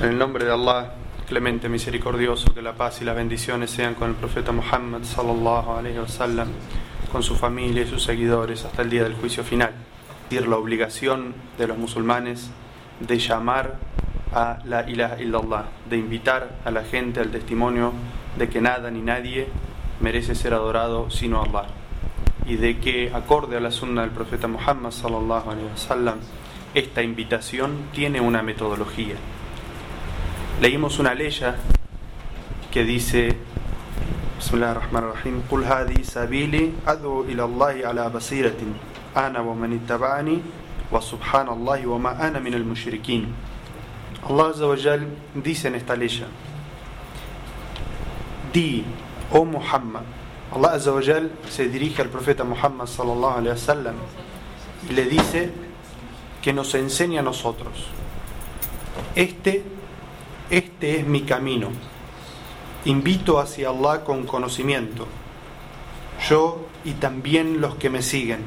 En el nombre de Allah, clemente, misericordioso, que la paz y las bendiciones sean con el profeta Muhammad sallallahu alaihi wasallam, con su familia y sus seguidores hasta el día del juicio final. La obligación de los musulmanes de llamar a la ilaha illallah, de invitar a la gente al testimonio de que nada ni nadie merece ser adorado sino Allah y de que acorde a la sunna del profeta Muhammad sallallahu alaihi wasallam esta invitación tiene una metodología. Leímos una ley que dice Bismillah ar-Rahman ar-Rahim Qul hadi sabili ad'u ila Allah ala basiratin. Ana wa man ittaba'ani wa subhanallahi wa ma ana min al-mushrikin Allah Azza wa Jal dice en esta ley Di, oh Muhammad. Allah Azza wa Jal se dirige al profeta Muhammad sallallahu alaihi wasallam y le dice que nos enseña a nosotros. Este, este es mi camino. Invito hacia Allah con conocimiento. Yo y también los que me siguen.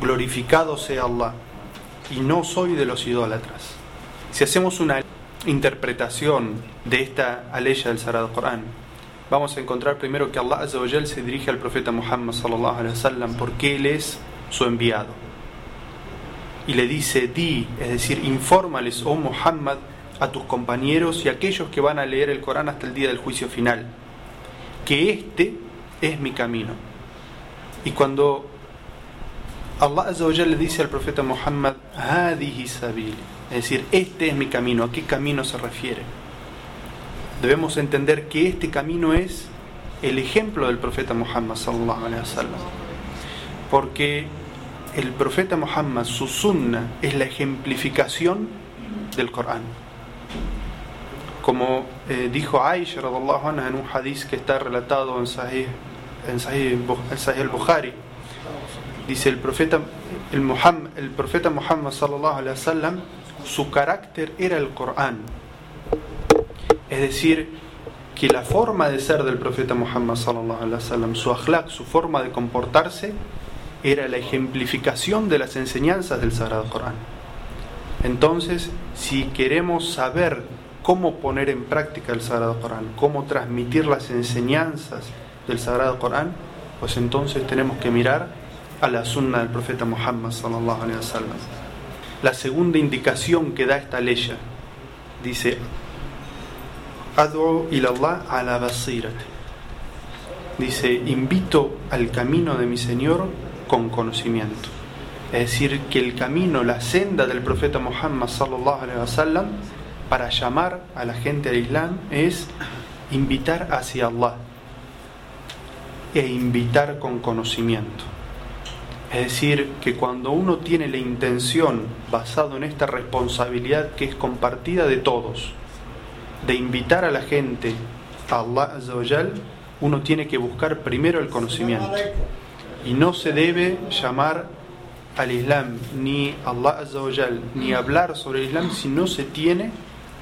Glorificado sea Allah. Y no soy de los idólatras. Si hacemos una interpretación de esta aleya del Sagrado Corán, vamos a encontrar primero que Allah se dirige al profeta Muhammad sallallahu alaihi wasallam porque él es su enviado y le dice, di, es decir, infórmales, oh Muhammad, a tus compañeros y a aquellos que van a leer el Corán hasta el día del juicio final, que este es mi camino. Y cuando Allah le dice al profeta Muhammad, es decir, este es mi camino, ¿a qué camino se refiere? Debemos entender que este camino es el ejemplo del profeta Muhammad. Porque el profeta Muhammad, su sunna, es la ejemplificación del Corán. Como eh, dijo Aisha anha, en un hadith que está relatado en Sahih, en Sahih, al-Bukhari, dice el profeta, el, Muhammad, el profeta Muhammad sallallahu alaihi wasallam, su carácter era el Corán. Es decir, que la forma de ser del profeta Muhammad sallallahu alaihi wasallam, su akhlaq, su forma de comportarse, era la ejemplificación de las enseñanzas del Sagrado Corán. Entonces, si queremos saber cómo poner en práctica el Sagrado Corán, cómo transmitir las enseñanzas del Sagrado Corán, pues entonces tenemos que mirar a la sunna del profeta Muhammad sallallahu alaihi wasallam. La segunda indicación que da esta ley dice ilallah. Dice, invito al camino de mi Señor con conocimiento. Es decir, que el camino, la senda del profeta Muhammad sallallahu para llamar a la gente al Islam es invitar hacia Allah e invitar con conocimiento. Es decir, que cuando uno tiene la intención, basado en esta responsabilidad que es compartida de todos, de invitar a la gente a Allah, uno tiene que buscar primero el conocimiento y no se debe llamar al Islam ni Allah Azzawajal ni hablar sobre el Islam si no se tiene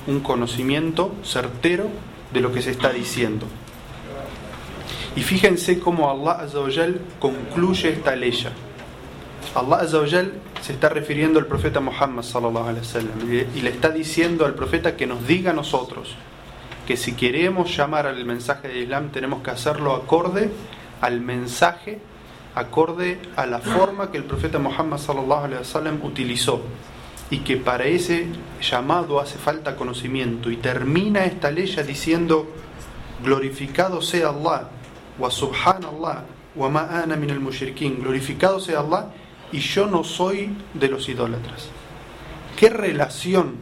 un conocimiento certero de lo que se está diciendo. Y fíjense cómo Allah Azzawajal concluye esta ley. Allah Azzawajal se está refiriendo al profeta Muhammad sallallahu alaihi wasallam y le está diciendo al profeta que nos diga a nosotros que si queremos llamar al mensaje del Islam tenemos que hacerlo acorde al mensaje acorde a la forma que el profeta Muhammad sallallahu alaihi wasallam utilizó y que para ese llamado hace falta conocimiento y termina esta ley diciendo glorificado sea Allah wa subhanallah wa ma ana min al mushrikin glorificado sea Allah y yo no soy de los idólatras qué relación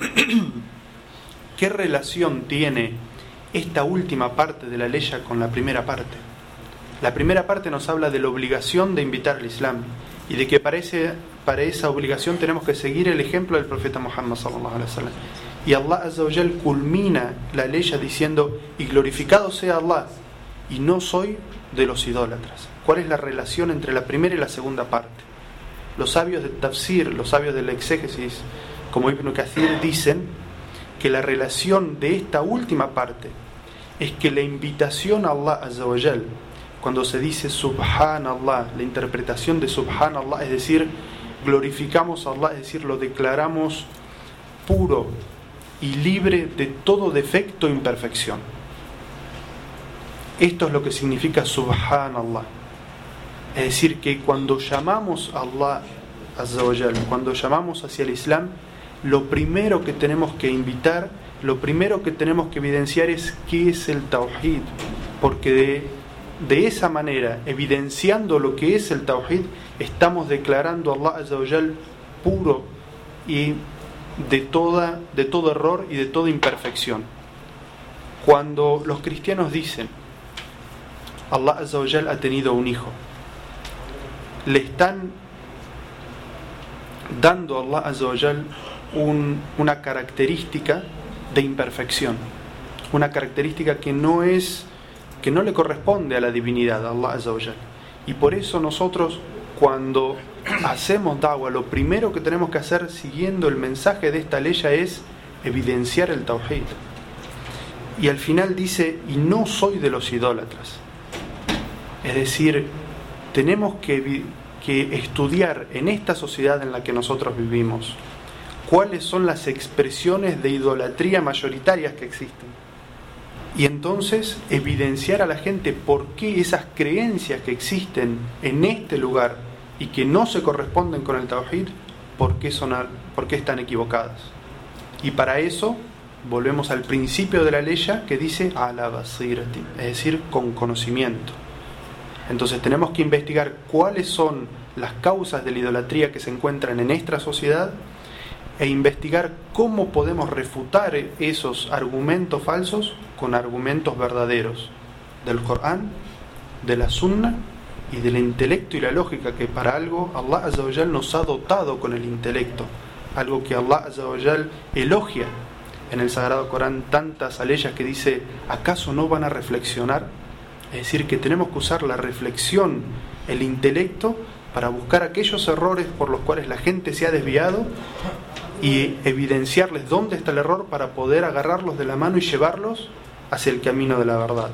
qué relación tiene esta última parte de la ley con la primera parte la primera parte nos habla de la obligación de invitar al Islam y de que para, para esa obligación tenemos que seguir el ejemplo del profeta Muhammad sallallahu. Y Allah azza culmina la ley diciendo y glorificado sea Allah y no soy de los idólatras. ¿Cuál es la relación entre la primera y la segunda parte? Los sabios del tafsir, los sabios del exégesis, como Ibn Kathir dicen que la relación de esta última parte es que la invitación a Allah azza cuando se dice Subhanallah, la interpretación de Subhanallah, es decir, glorificamos a Allah, es decir, lo declaramos puro, y libre de todo defecto e imperfección. Esto es lo que significa Subhanallah. Es decir, que cuando llamamos a Allah cuando llamamos hacia el Islam, lo primero que tenemos que invitar, lo primero que tenemos que evidenciar es qué es el Tawhid, porque de, de esa manera, evidenciando lo que es el Tawhid, estamos declarando a Allah Azzawajal puro y de, toda, de todo error y de toda imperfección. Cuando los cristianos dicen, Allah Azzawajal ha tenido un hijo, le están dando a Allah Azzawajal un, una característica de imperfección, una característica que no es que no le corresponde a la divinidad, a Allah Azzawajal. Y por eso nosotros cuando hacemos dawa, lo primero que tenemos que hacer siguiendo el mensaje de esta ley es evidenciar el tawhid. Y al final dice, y no soy de los idólatras. Es decir, tenemos que estudiar en esta sociedad en la que nosotros vivimos cuáles son las expresiones de idolatría mayoritarias que existen. Entonces evidenciar a la gente por qué esas creencias que existen en este lugar y que no se corresponden con el Tawhid, por qué, son, por qué están equivocadas. Y para eso volvemos al principio de la ley que dice ala basirati, es decir, con conocimiento. Entonces tenemos que investigar cuáles son las causas de la idolatría que se encuentran en nuestra sociedad e investigar cómo podemos refutar esos argumentos falsos con argumentos verdaderos del Corán, de la Sunna y del intelecto y la lógica que para algo Allah Azzawajal nos ha dotado con el intelecto, algo que Allah Azzawajal elogia en el Sagrado Corán tantas aleyas que dice, ¿acaso no van a reflexionar? Es decir, que tenemos que usar la reflexión, el intelecto, para buscar aquellos errores por los cuales la gente se ha desviado y evidenciarles dónde está el error para poder agarrarlos de la mano y llevarlos hacia el camino de la verdad.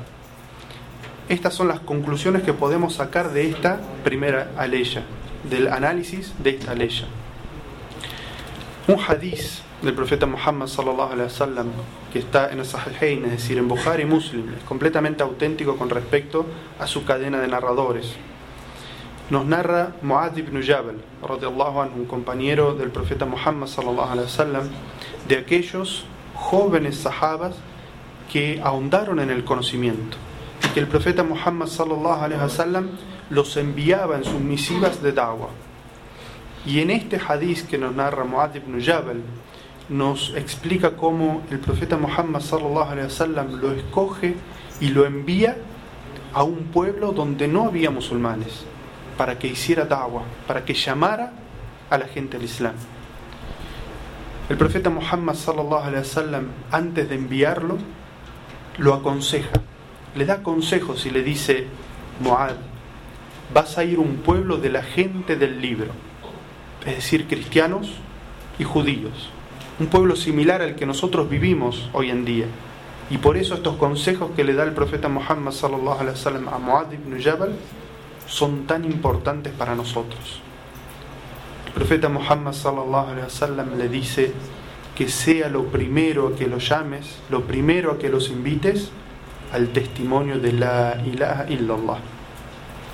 Estas son las conclusiones que podemos sacar de esta primera aleya, del análisis de esta aleya. Un hadiz del profeta Muhammad sallallahu alaihi wasallam que está en el Sahihain, es decir, en Bukhari y Muslim, es completamente auténtico con respecto a su cadena de narradores. Nos narra Muad ibn Jabal, anhu, un compañero del profeta Muhammad de aquellos jóvenes sahabas que ahondaron en el conocimiento y que el profeta Muhammad los enviaba en sus misivas de da'wah. Y en este hadith que nos narra Muad ibn Jabal nos explica cómo el profeta Muhammad lo escoge y lo envía a un pueblo donde no había musulmanes para que hiciera da'wah, para que llamara a la gente al Islam. El profeta Muhammad sallallahu alaihi wasallam antes de enviarlo lo aconseja, le da consejos y le dice, Muad, vas a ir un pueblo de la gente del libro, es decir, cristianos y judíos, un pueblo similar al que nosotros vivimos hoy en día. Y por eso estos consejos que le da el profeta Muhammad sallallahu alaihi wasallam a Muad ibn Jabal son tan importantes para nosotros. El profeta Muhammad sallallahu alaihi wasallam le dice que sea lo primero a que los llames, lo primero a que los invites al testimonio de la ilaha illallah.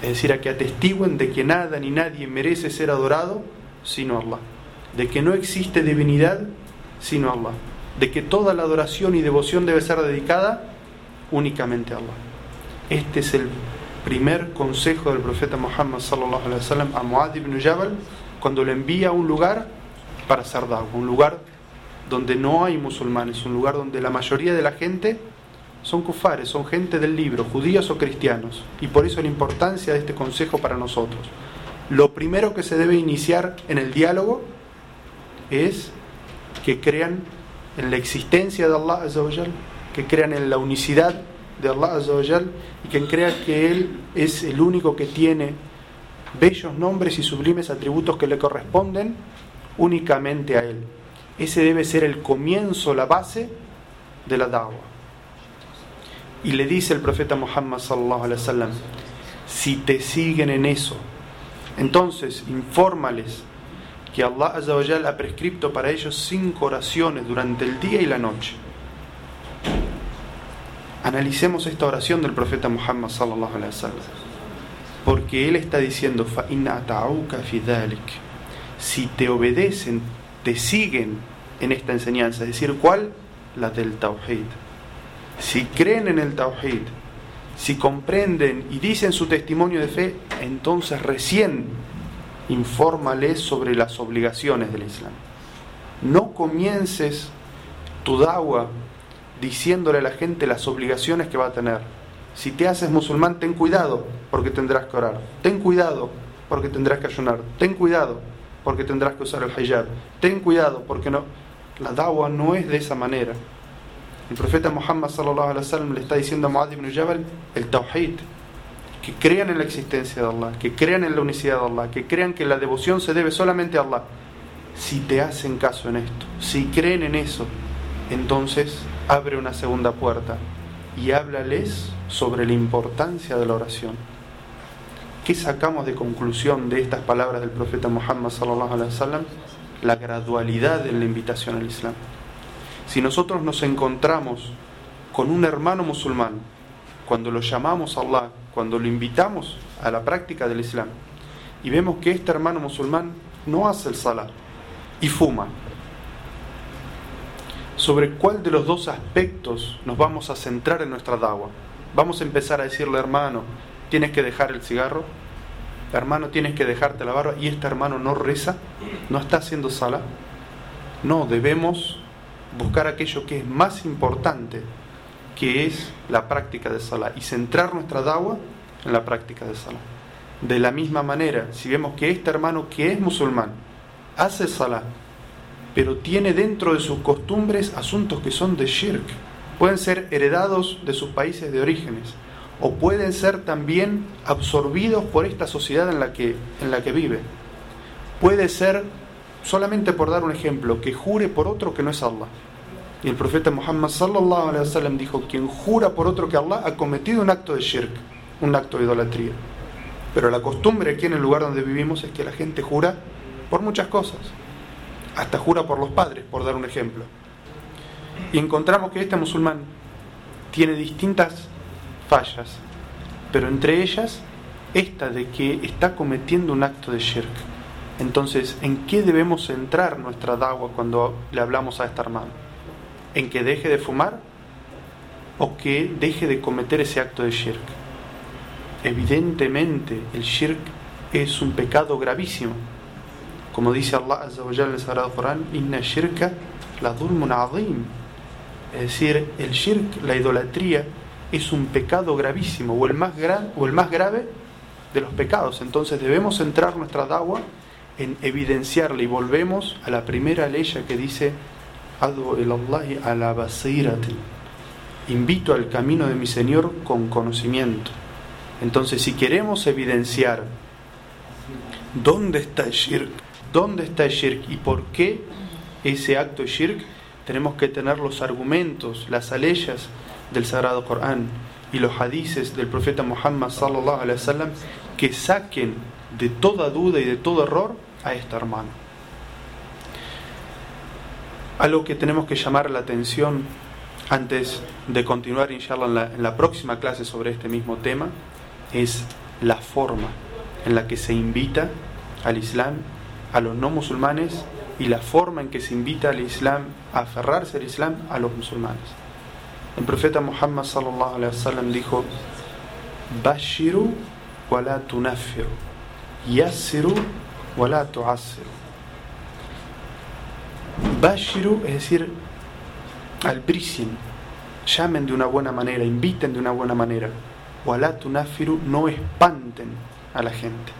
Es decir, a que atestiguen de que nada ni nadie merece ser adorado sino Allah, de que no existe divinidad sino Allah, de que toda la adoración y devoción debe ser dedicada únicamente a Allah. Este es el primer consejo del profeta Muhammad sallallahu alaihi wasallam a Muad ibn Jabal cuando le envía a un lugar para hacer un lugar donde no hay musulmanes, un lugar donde la mayoría de la gente son kufares, son gente del libro, judíos o cristianos, y por eso la importancia de este consejo para nosotros. Lo primero que se debe iniciar en el diálogo es que crean en la existencia de Allah, que crean en la unicidad de Allah y quien crea que Él es el único que tiene bellos nombres y sublimes atributos que le corresponden únicamente a Él. Ese debe ser el comienzo, la base de la da'wah. Y le dice el profeta Muhammad sallallahu alaihi wasallam, si te siguen en eso, entonces infórmales que Allah Azawajal ha prescripto para ellos cinco oraciones durante el día y la noche. Analicemos esta oración del profeta Muhammad sallallahu alaihi wasallam. Porque él está diciendo fa si te obedecen, te siguen en esta enseñanza, es decir, ¿cuál? La del tauhid. Si creen en el tauhid, si comprenden y dicen su testimonio de fe, entonces recién infórmales sobre las obligaciones del Islam. No comiences tu dawa diciéndole a la gente las obligaciones que va a tener. Si te haces musulmán, ten cuidado porque tendrás que orar. Ten cuidado porque tendrás que ayunar. Ten cuidado porque tendrás que usar el hijab. Ten cuidado porque no. La dawa no es de esa manera. El profeta Muhammad sallallahu alaihi wasallam le está diciendo a Muad ibn Jabal el tawhid, que crean en la existencia de Allah, que crean en la unicidad de Allah, que crean que la devoción se debe solamente a Allah. Si te hacen caso en esto, si creen en eso, entonces abre una segunda puerta y háblales sobre la importancia de la oración. ¿Qué sacamos de conclusión de estas palabras del profeta Muhammad sallallahu alaihi wasallam? La gradualidad en la invitación al Islam. Si nosotros nos encontramos con un hermano musulmán, cuando lo llamamos a Allah, cuando lo invitamos a la práctica del Islam, y vemos que este hermano musulmán no hace el salah y fuma, sobre cuál de los dos aspectos nos vamos a centrar en nuestra dawa. Vamos a empezar a decirle, hermano, tienes que dejar el cigarro, hermano, tienes que dejarte la barba, y este hermano no reza, no está haciendo sala. No, debemos buscar aquello que es más importante, que es la práctica de Salah, y centrar nuestra dawa en la práctica de Salah. De la misma manera, si vemos que este hermano que es musulmán hace Salah, pero tiene dentro de sus costumbres asuntos que son de shirk, pueden ser heredados de sus países de orígenes, o pueden ser también absorbidos por esta sociedad en la que, en la que vive. Puede ser solamente por dar un ejemplo, que jure por otro que no es Allah. Y el profeta Muhammad sallallahu alaihi wasallam dijo, quien jura por otro que Allah ha cometido un acto de shirk, un acto de idolatría. Pero la costumbre aquí en el lugar donde vivimos es que la gente jura por muchas cosas. Hasta jura por los padres, por dar un ejemplo. Y encontramos que este musulmán tiene distintas fallas, pero entre ellas esta de que está cometiendo un acto de shirk. Entonces, ¿en qué debemos centrar nuestra dawa cuando le hablamos a este hermano? ¿En que deje de fumar o que deje de cometer ese acto de shirk? Evidentemente, el shirk es un pecado gravísimo. Como dice Allah Azza wa en el Sagrado Corán, Inna shirka la dhulmun azim. Es decir, el shirk, la idolatría, es un pecado gravísimo o el más, gran, o el más grave de los pecados. Entonces debemos centrar nuestra dawa en evidenciarle y volvemos a la primera ley que dice invito al camino de mi Señor con conocimiento entonces si queremos evidenciar dónde está el shirk dónde está el shirk y por qué ese acto shirk tenemos que tener los argumentos las aleyas del Sagrado Corán y los hadices del profeta Muhammad sallallahu alaihi wasallam que saquen de toda duda y de todo error a este hermano. Algo que tenemos que llamar la atención antes de continuar, inshallah, en en la próxima clase sobre este mismo tema, es la forma en la que se invita al Islam a los no musulmanes y la forma en que se invita al Islam a aferrarse al Islam a los musulmanes. El profeta Muhammad sallallahu alaihi wasallam dijo: Bashiru wa la tunaffiru, yassiru wala tu'assiru. Bashiru, es decir, albricien, llamen de una buena manera, inviten de una buena manera. Wala tunafiru, no espanten a la gente.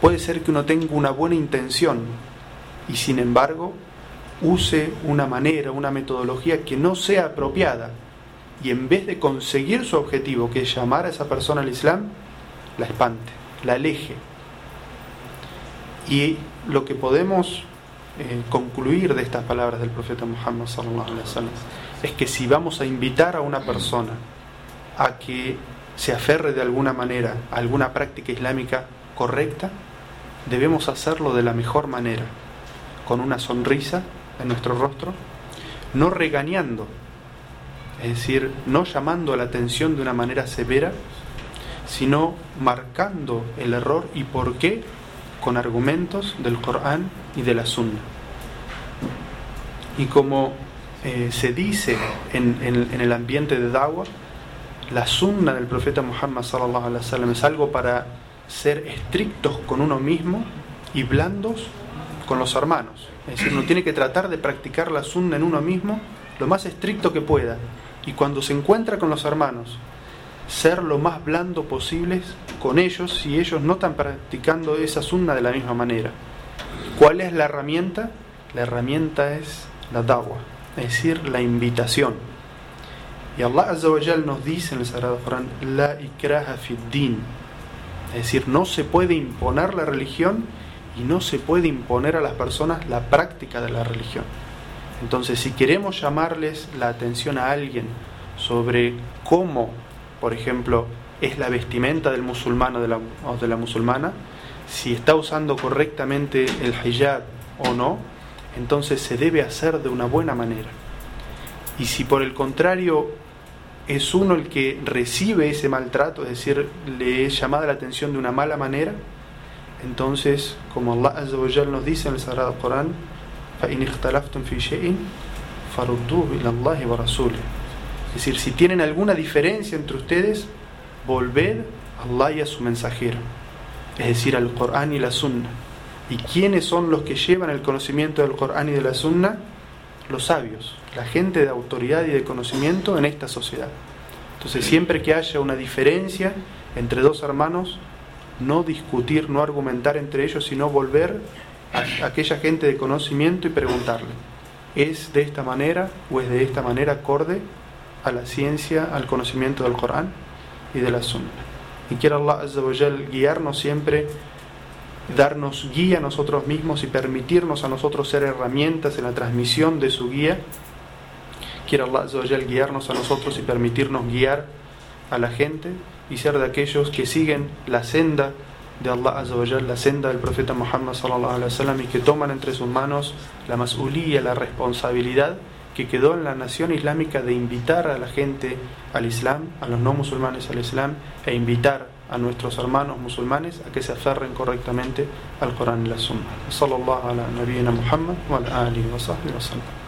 Puede ser que uno tenga una buena intención y sin embargo use una manera, una metodología que no sea apropiada y en vez de conseguir su objetivo, que es llamar a esa persona al Islam, la espante, la aleje, y lo que podemos eh, concluir de estas palabras del profeta Muhammad es que si vamos a invitar a una persona a que se aferre de alguna manera a alguna práctica islámica correcta, debemos hacerlo de la mejor manera, con una sonrisa en nuestro rostro, no regañando, es decir, no llamando la atención de una manera severa, sino marcando el error y por qué con argumentos del Corán y de la Sunna. Y como eh, se dice en, el ambiente de Dawa, la Sunna del profeta Muhammad sallallahu alaihi wasallam es algo para ser estrictos con uno mismo y blandos con los hermanos. Es decir, uno tiene que tratar de practicar la Sunna en uno mismo lo más estricto que pueda. Y cuando se encuentra con los hermanos ser lo más blando posible con ellos si ellos no están practicando esa sunna de la misma manera. ¿Cuál es la herramienta? La herramienta es la dawa, es decir, la invitación. Y Allah Azza wa nos dice en el Sagrado Corán, la ikraha fid din, es decir, no se puede imponer la religión y no se puede imponer a las personas la práctica de la religión. Entonces, si queremos llamarles la atención a alguien sobre cómo por ejemplo, es la vestimenta del musulmano de la, o de la musulmana, si está usando correctamente el hijab o no, entonces se debe hacer de una buena manera. Y si por el contrario es uno el que recibe ese maltrato, es decir, le es llamada la atención de una mala manera, entonces, como Allah Azzawajal nos dice en el Sagrado Corán, es decir, si tienen alguna diferencia entre ustedes, volved a Allah y a su mensajero, es decir, al Corán y la Sunna. ¿Y quiénes son los que llevan el conocimiento del Corán y de la Sunna? Los sabios, la gente de autoridad y de conocimiento en esta sociedad. Entonces, siempre que haya una diferencia entre dos hermanos, no discutir, no argumentar entre ellos, sino volver a aquella gente de conocimiento y preguntarle, ¿es de esta manera o es de esta manera acorde a la ciencia, al conocimiento del Corán y de la Sunna. Y quiera Allah Azza guiarnos siempre, darnos guía a nosotros mismos y permitirnos a nosotros ser herramientas en la transmisión de su guía. Quiera Allah guiarnos a nosotros y permitirnos guiar a la gente y ser de aquellos que siguen la senda de Allah Azza la senda del profeta Muhammad sallallahu alaihi wasallam y que toman entre sus manos la mas'ulía, la responsabilidad que quedó en la nación islámica de invitar a la gente al Islam, a los no musulmanes al Islam, e invitar a nuestros hermanos musulmanes a que se aferren correctamente al Corán y la Sunna. Sallallahu ala Muhammad wa ala alihi wa sahbihi wa sallam.